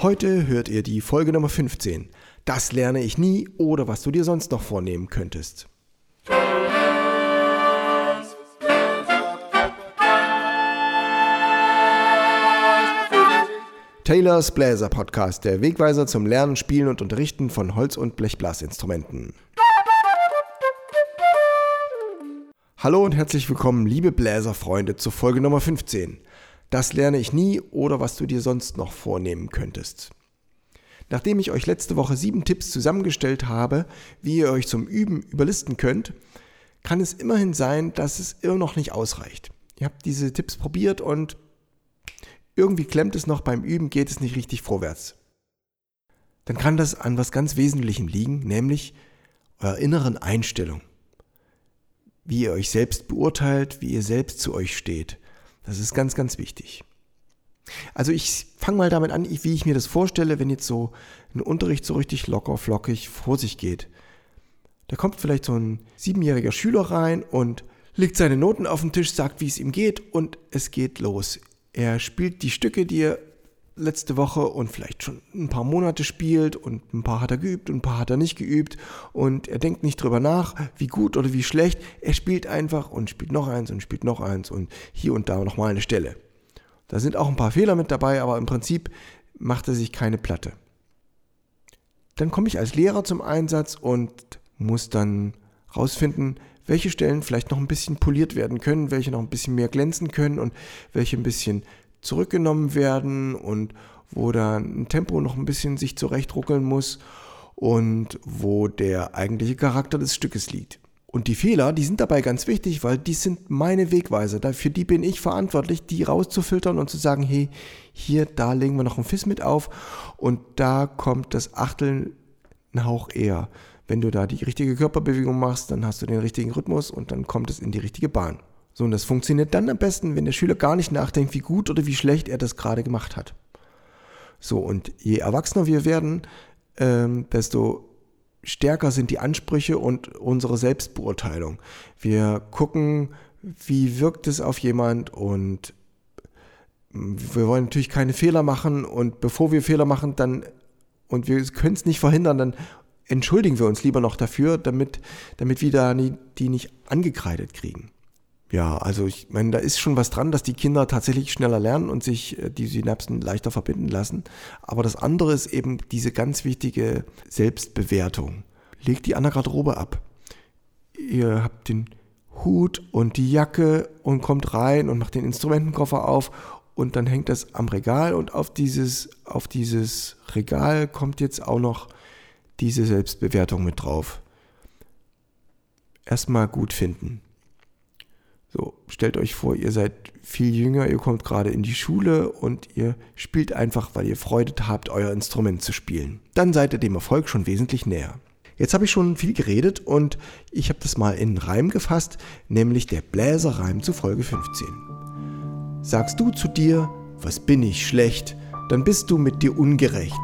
Heute hört ihr die Folge Nummer 15. Das lerne ich nie oder was du dir sonst noch vornehmen könntest. Taylors Bläser Podcast, der Wegweiser zum Lernen, Spielen und Unterrichten von Holz- und Blechblasinstrumenten. Hallo und herzlich willkommen, liebe Bläserfreunde, zur Folge Nummer 15. Das lerne ich nie oder was du dir sonst noch vornehmen könntest. Nachdem ich euch letzte Woche sieben Tipps zusammengestellt habe, wie ihr euch zum Üben überlisten könnt, kann es immerhin sein, dass es immer noch nicht ausreicht. Ihr habt diese Tipps probiert und irgendwie klemmt es noch beim Üben, geht es nicht richtig vorwärts. Dann kann das an was ganz Wesentlichem liegen, nämlich eurer inneren Einstellung. Wie ihr euch selbst beurteilt, wie ihr selbst zu euch steht. Das ist ganz, ganz wichtig. Also ich fange mal damit an, wie ich mir das vorstelle, wenn jetzt so ein Unterricht so richtig locker, flockig vor sich geht. Da kommt vielleicht so ein siebenjähriger Schüler rein und legt seine Noten auf den Tisch, sagt, wie es ihm geht und es geht los. Er spielt die Stücke, die er letzte Woche und vielleicht schon ein paar Monate spielt und ein paar hat er geübt und ein paar hat er nicht geübt und er denkt nicht drüber nach, wie gut oder wie schlecht. Er spielt einfach und spielt noch eins und spielt noch eins und hier und da nochmal eine Stelle. Da sind auch ein paar Fehler mit dabei, aber im Prinzip macht er sich keine Platte. Dann komme ich als Lehrer zum Einsatz und muss dann rausfinden, welche Stellen vielleicht noch ein bisschen poliert werden können, welche noch ein bisschen mehr glänzen können und welche ein bisschen zurückgenommen werden und wo dann ein Tempo noch ein bisschen sich zurechtruckeln muss und wo der eigentliche Charakter des Stückes liegt. Und die Fehler, die sind dabei ganz wichtig, weil die sind meine Wegweiser. Für die bin ich verantwortlich, die rauszufiltern und zu sagen, hey, hier, da legen wir noch ein Fiss mit auf und da kommt das Achteln ein Hauch eher. Wenn du da die richtige Körperbewegung machst, dann hast du den richtigen Rhythmus und dann kommt es in die richtige Bahn. So, und das funktioniert dann am besten, wenn der Schüler gar nicht nachdenkt, wie gut oder wie schlecht er das gerade gemacht hat. So, und je erwachsener wir werden, ähm, desto stärker sind die Ansprüche und unsere Selbstbeurteilung. Wir gucken, wie wirkt es auf jemand und wir wollen natürlich keine Fehler machen und bevor wir Fehler machen, dann und wir können es nicht verhindern, dann entschuldigen wir uns lieber noch dafür, damit, damit wir da nie, die nicht angekreidet kriegen. Ja, also ich meine, da ist schon was dran, dass die Kinder tatsächlich schneller lernen und sich äh, die Synapsen leichter verbinden lassen. Aber das andere ist eben diese ganz wichtige Selbstbewertung. Legt die an der Garderobe ab. Ihr habt den Hut und die Jacke und kommt rein und macht den Instrumentenkoffer auf und dann hängt das am Regal und auf dieses, auf dieses Regal kommt jetzt auch noch diese Selbstbewertung mit drauf. Erstmal gut finden. So, stellt euch vor, ihr seid viel jünger, ihr kommt gerade in die Schule und ihr spielt einfach, weil ihr Freude habt, euer Instrument zu spielen. Dann seid ihr dem Erfolg schon wesentlich näher. Jetzt habe ich schon viel geredet und ich habe das mal in Reim gefasst, nämlich der Bläserreim zu Folge 15. Sagst du zu dir, was bin ich schlecht, dann bist du mit dir ungerecht.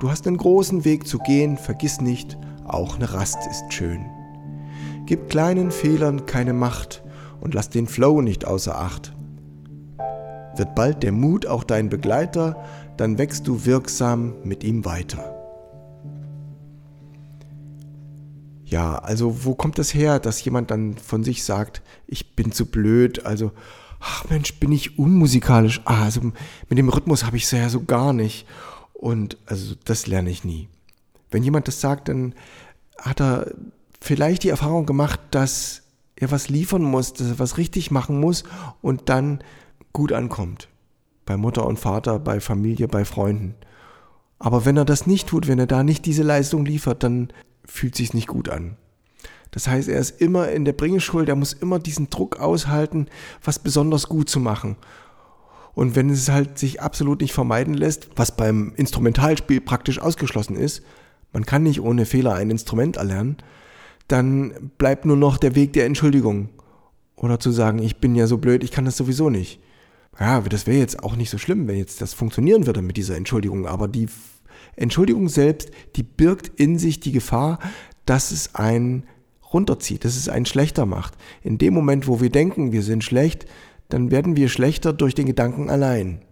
Du hast einen großen Weg zu gehen, vergiss nicht, auch eine Rast ist schön. Gib kleinen Fehlern keine Macht und lass den Flow nicht außer Acht. Wird bald der Mut auch dein Begleiter, dann wächst du wirksam mit ihm weiter. Ja, also wo kommt das her, dass jemand dann von sich sagt, ich bin zu blöd, also ach Mensch, bin ich unmusikalisch. Ah, also mit dem Rhythmus habe ich es ja so gar nicht. Und also das lerne ich nie. Wenn jemand das sagt, dann hat er vielleicht die Erfahrung gemacht, dass er was liefern muss, dass er was richtig machen muss und dann gut ankommt. Bei Mutter und Vater, bei Familie, bei Freunden. Aber wenn er das nicht tut, wenn er da nicht diese Leistung liefert, dann fühlt sich nicht gut an. Das heißt, er ist immer in der Bringeschuld, er muss immer diesen Druck aushalten, was besonders gut zu machen. Und wenn es halt sich absolut nicht vermeiden lässt, was beim Instrumentalspiel praktisch ausgeschlossen ist, man kann nicht ohne Fehler ein Instrument erlernen, dann bleibt nur noch der Weg der Entschuldigung. Oder zu sagen, ich bin ja so blöd, ich kann das sowieso nicht. Ja, das wäre jetzt auch nicht so schlimm, wenn jetzt das funktionieren würde mit dieser Entschuldigung. Aber die Entschuldigung selbst, die birgt in sich die Gefahr, dass es einen runterzieht, dass es einen schlechter macht. In dem Moment, wo wir denken, wir sind schlecht, dann werden wir schlechter durch den Gedanken allein.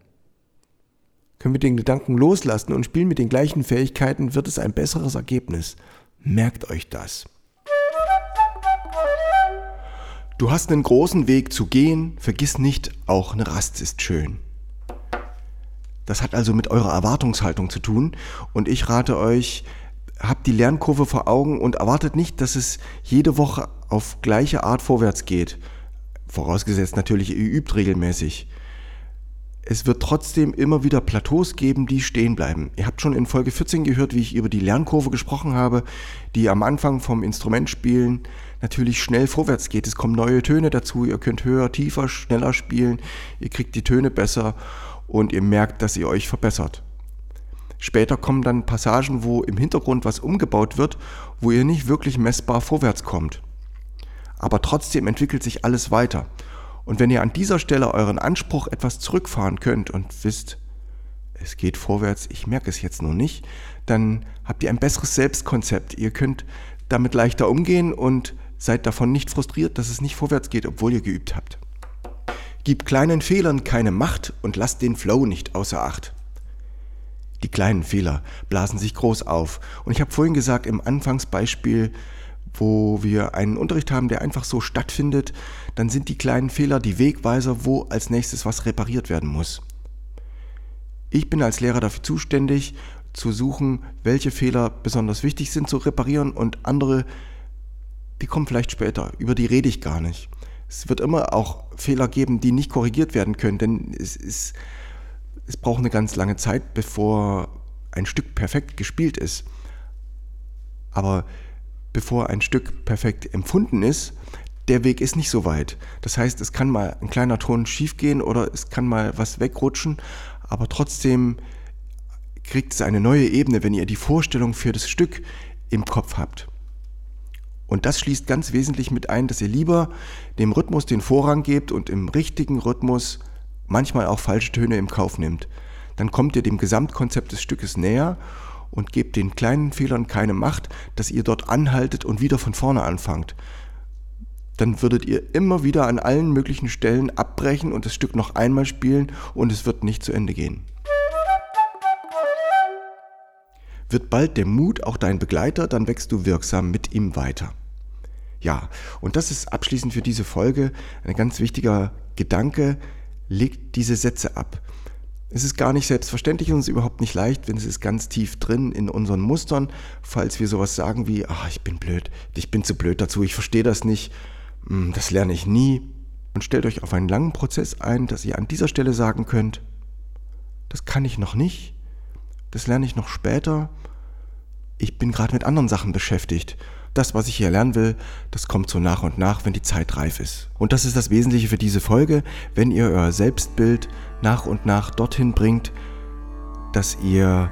Können wir den Gedanken loslassen und spielen mit den gleichen Fähigkeiten, wird es ein besseres Ergebnis. Merkt euch das. Du hast einen großen Weg zu gehen, vergiss nicht, auch eine Rast ist schön. Das hat also mit eurer Erwartungshaltung zu tun und ich rate euch, habt die Lernkurve vor Augen und erwartet nicht, dass es jede Woche auf gleiche Art vorwärts geht. Vorausgesetzt natürlich, ihr übt regelmäßig. Es wird trotzdem immer wieder Plateaus geben, die stehen bleiben. Ihr habt schon in Folge 14 gehört, wie ich über die Lernkurve gesprochen habe, die am Anfang vom Instrumentspielen natürlich schnell vorwärts geht. Es kommen neue Töne dazu, ihr könnt höher, tiefer, schneller spielen, ihr kriegt die Töne besser und ihr merkt, dass ihr euch verbessert. Später kommen dann Passagen, wo im Hintergrund was umgebaut wird, wo ihr nicht wirklich messbar vorwärts kommt. Aber trotzdem entwickelt sich alles weiter. Und wenn ihr an dieser Stelle euren Anspruch etwas zurückfahren könnt und wisst, es geht vorwärts, ich merke es jetzt nur nicht, dann habt ihr ein besseres Selbstkonzept. Ihr könnt damit leichter umgehen und seid davon nicht frustriert, dass es nicht vorwärts geht, obwohl ihr geübt habt. Gib kleinen Fehlern keine Macht und lasst den Flow nicht außer Acht. Die kleinen Fehler blasen sich groß auf. Und ich habe vorhin gesagt, im Anfangsbeispiel, wo wir einen Unterricht haben, der einfach so stattfindet, dann sind die kleinen Fehler die Wegweiser, wo als nächstes was repariert werden muss. Ich bin als Lehrer dafür zuständig, zu suchen, welche Fehler besonders wichtig sind zu reparieren und andere, die kommen vielleicht später, über die rede ich gar nicht. Es wird immer auch Fehler geben, die nicht korrigiert werden können, denn es, ist, es braucht eine ganz lange Zeit, bevor ein Stück perfekt gespielt ist. Aber bevor ein Stück perfekt empfunden ist, der Weg ist nicht so weit. Das heißt, es kann mal ein kleiner Ton schiefgehen oder es kann mal was wegrutschen, aber trotzdem kriegt es eine neue Ebene, wenn ihr die Vorstellung für das Stück im Kopf habt. Und das schließt ganz wesentlich mit ein, dass ihr lieber dem Rhythmus den Vorrang gebt und im richtigen Rhythmus manchmal auch falsche Töne im Kauf nimmt. Dann kommt ihr dem Gesamtkonzept des Stückes näher und gebt den kleinen Fehlern keine Macht, dass ihr dort anhaltet und wieder von vorne anfangt. Dann würdet ihr immer wieder an allen möglichen Stellen abbrechen und das Stück noch einmal spielen und es wird nicht zu Ende gehen. Wird bald der Mut auch dein Begleiter, dann wächst du wirksam mit ihm weiter. Ja, und das ist abschließend für diese Folge ein ganz wichtiger Gedanke. Legt diese Sätze ab. Es ist gar nicht selbstverständlich und es ist überhaupt nicht leicht, wenn es ist ganz tief drin in unseren Mustern, falls wir sowas sagen wie, ach, ich bin blöd, ich bin zu blöd dazu, ich verstehe das nicht, hm, das lerne ich nie. Und stellt euch auf einen langen Prozess ein, dass ihr an dieser Stelle sagen könnt, das kann ich noch nicht, das lerne ich noch später. Ich bin gerade mit anderen Sachen beschäftigt. Das, was ich hier lernen will, das kommt so nach und nach, wenn die Zeit reif ist. Und das ist das Wesentliche für diese Folge, wenn ihr euer Selbstbild nach und nach dorthin bringt, dass ihr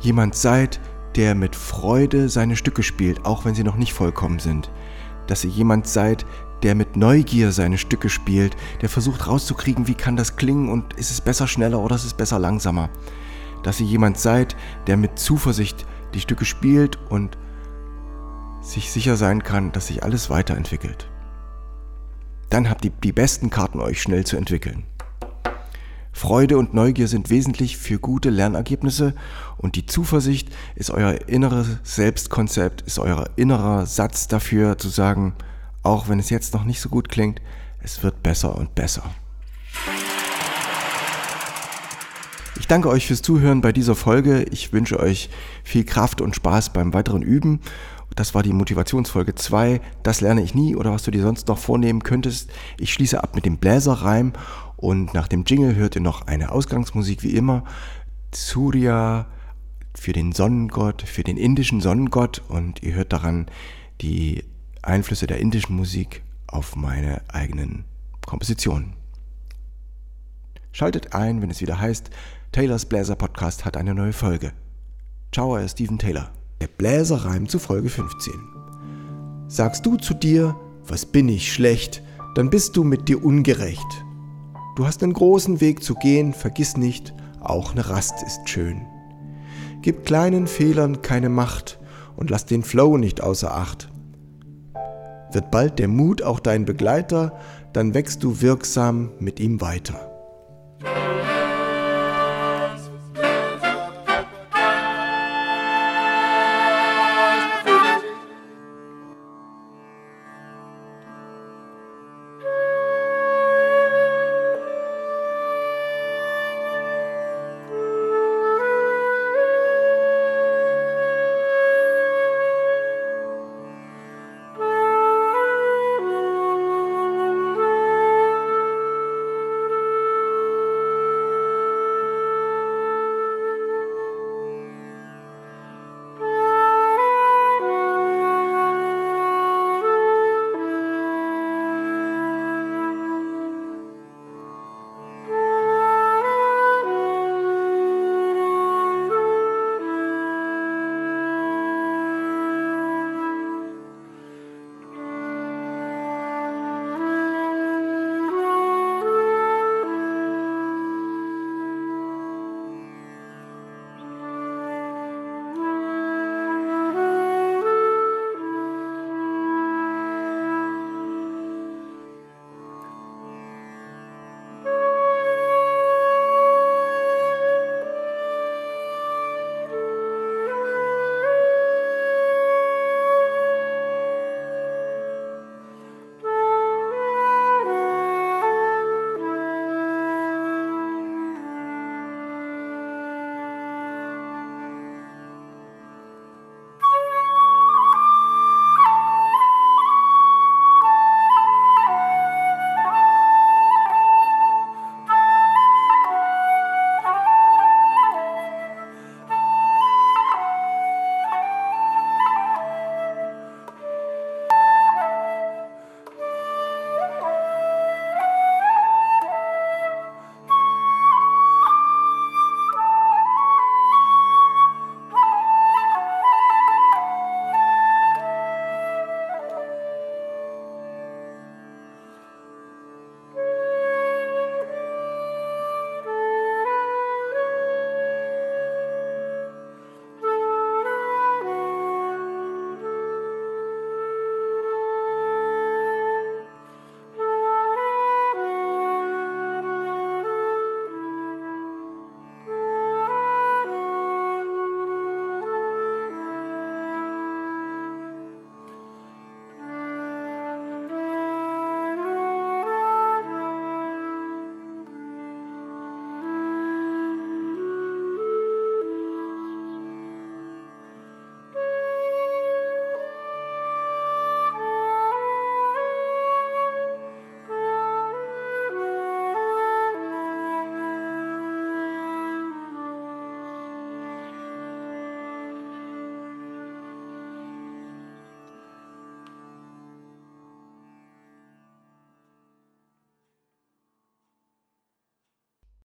jemand seid, der mit Freude seine Stücke spielt, auch wenn sie noch nicht vollkommen sind. Dass ihr jemand seid, der mit Neugier seine Stücke spielt, der versucht rauszukriegen, wie kann das klingen und ist es besser schneller oder ist es besser langsamer dass ihr jemand seid, der mit Zuversicht die Stücke spielt und sich sicher sein kann, dass sich alles weiterentwickelt. Dann habt ihr die besten Karten, euch schnell zu entwickeln. Freude und Neugier sind wesentlich für gute Lernergebnisse und die Zuversicht ist euer inneres Selbstkonzept, ist euer innerer Satz dafür zu sagen, auch wenn es jetzt noch nicht so gut klingt, es wird besser und besser. Ich danke euch fürs Zuhören bei dieser Folge. Ich wünsche euch viel Kraft und Spaß beim weiteren Üben. Das war die Motivationsfolge 2. Das lerne ich nie oder was du dir sonst noch vornehmen könntest. Ich schließe ab mit dem Bläserreim und nach dem Jingle hört ihr noch eine Ausgangsmusik wie immer. Surya für den Sonnengott, für den indischen Sonnengott und ihr hört daran die Einflüsse der indischen Musik auf meine eigenen Kompositionen. Schaltet ein, wenn es wieder heißt Taylors Bläser Podcast hat eine neue Folge. Ciao, euer Steven Taylor. Der Bläserreim zu Folge 15. Sagst du zu dir, was bin ich schlecht, dann bist du mit dir ungerecht. Du hast einen großen Weg zu gehen, vergiss nicht, auch eine Rast ist schön. Gib kleinen Fehlern keine Macht und lass den Flow nicht außer Acht. Wird bald der Mut auch dein Begleiter, dann wächst du wirksam mit ihm weiter.